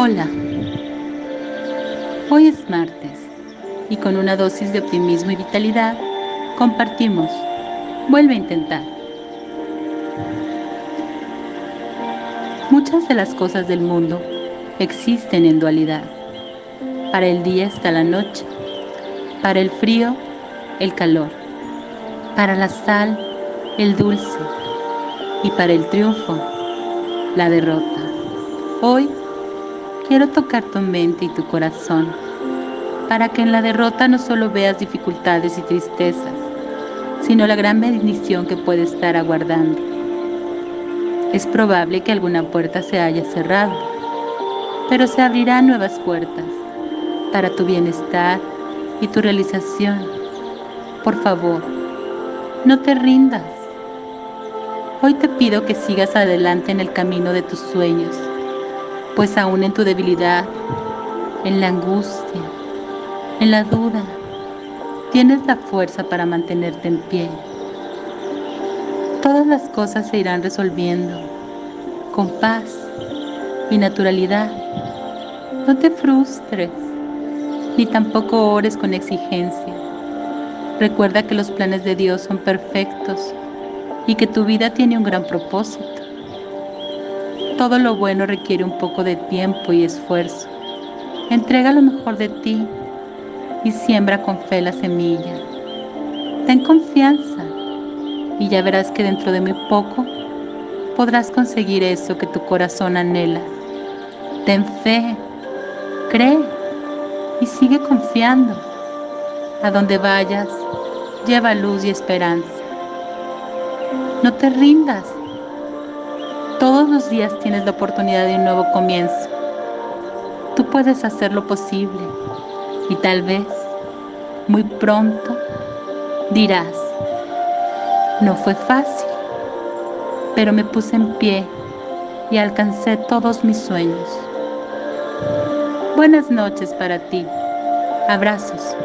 Hola. Hoy es martes y con una dosis de optimismo y vitalidad compartimos. Vuelve a intentar. Muchas de las cosas del mundo existen en dualidad. Para el día está la noche, para el frío, el calor, para la sal, el dulce y para el triunfo, la derrota. Hoy quiero tocar tu mente y tu corazón para que en la derrota no solo veas dificultades y tristezas, sino la gran bendición que puede estar aguardando. Es probable que alguna puerta se haya cerrado, pero se abrirán nuevas puertas para tu bienestar y tu realización. Por favor, no te rindas. Hoy te pido que sigas adelante en el camino de tus sueños, pues aún en tu debilidad, en la angustia, en la duda, tienes la fuerza para mantenerte en pie. Todas las cosas se irán resolviendo con paz y naturalidad. No te frustres, ni tampoco ores con exigencia. Recuerda que los planes de Dios son perfectos y que tu vida tiene un gran propósito. Todo lo bueno requiere un poco de tiempo y esfuerzo. Entrega lo mejor de ti y siembra con fe la semilla. Ten confianza y ya verás que dentro de muy poco podrás conseguir eso que tu corazón anhela. Ten fe, cree y sigue confiando. A donde vayas, lleva luz y esperanza. No te rindas. Todos los días tienes la oportunidad de un nuevo comienzo. Tú puedes hacer lo posible y tal vez muy pronto dirás, no fue fácil, pero me puse en pie y alcancé todos mis sueños. Buenas noches para ti. Abrazos.